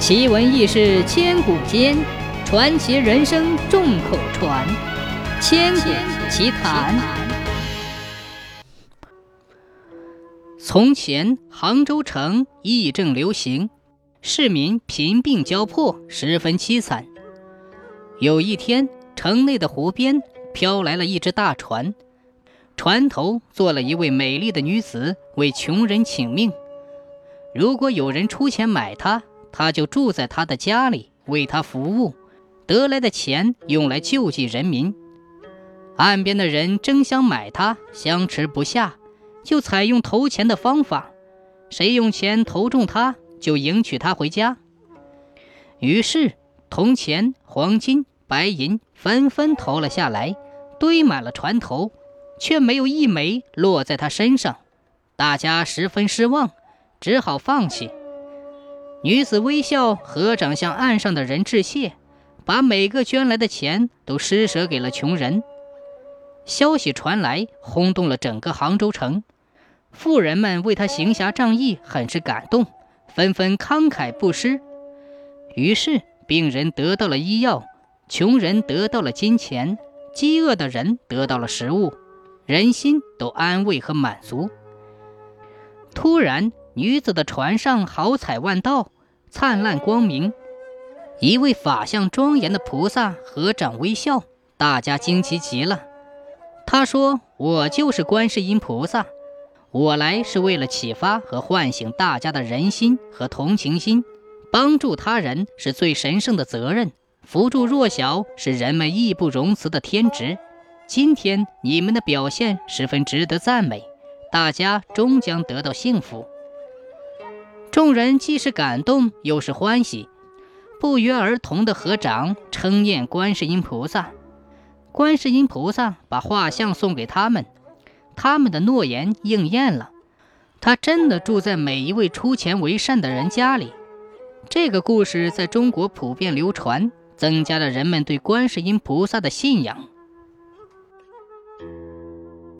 奇闻异事千古间，传奇人生众口传。千古奇谈。从前，杭州城疫症流行，市民贫病交迫，十分凄惨。有一天，城内的湖边飘来了一只大船，船头坐了一位美丽的女子，为穷人请命。如果有人出钱买她，他就住在他的家里，为他服务，得来的钱用来救济人民。岸边的人争相买他，相持不下，就采用投钱的方法，谁用钱投中他，就迎娶她回家。于是，铜钱、黄金、白银纷纷投了下来，堆满了船头，却没有一枚落在他身上。大家十分失望。只好放弃。女子微笑，合掌向岸上的人致谢，把每个捐来的钱都施舍给了穷人。消息传来，轰动了整个杭州城。富人们为他行侠仗义，很是感动，纷纷慷慨布施。于是，病人得到了医药，穷人得到了金钱，饥饿的人得到了食物，人心都安慰和满足。突然。女子的船上好彩万道，灿烂光明。一位法相庄严的菩萨合掌微笑，大家惊奇极了。他说：“我就是观世音菩萨，我来是为了启发和唤醒大家的人心和同情心。帮助他人是最神圣的责任，扶助弱小是人们义不容辞的天职。今天你们的表现十分值得赞美，大家终将得到幸福。”众人既是感动，又是欢喜，不约而同的合掌称念观世音菩萨。观世音菩萨把画像送给他们，他们的诺言应验了，他真的住在每一位出钱为善的人家里。这个故事在中国普遍流传，增加了人们对观世音菩萨的信仰。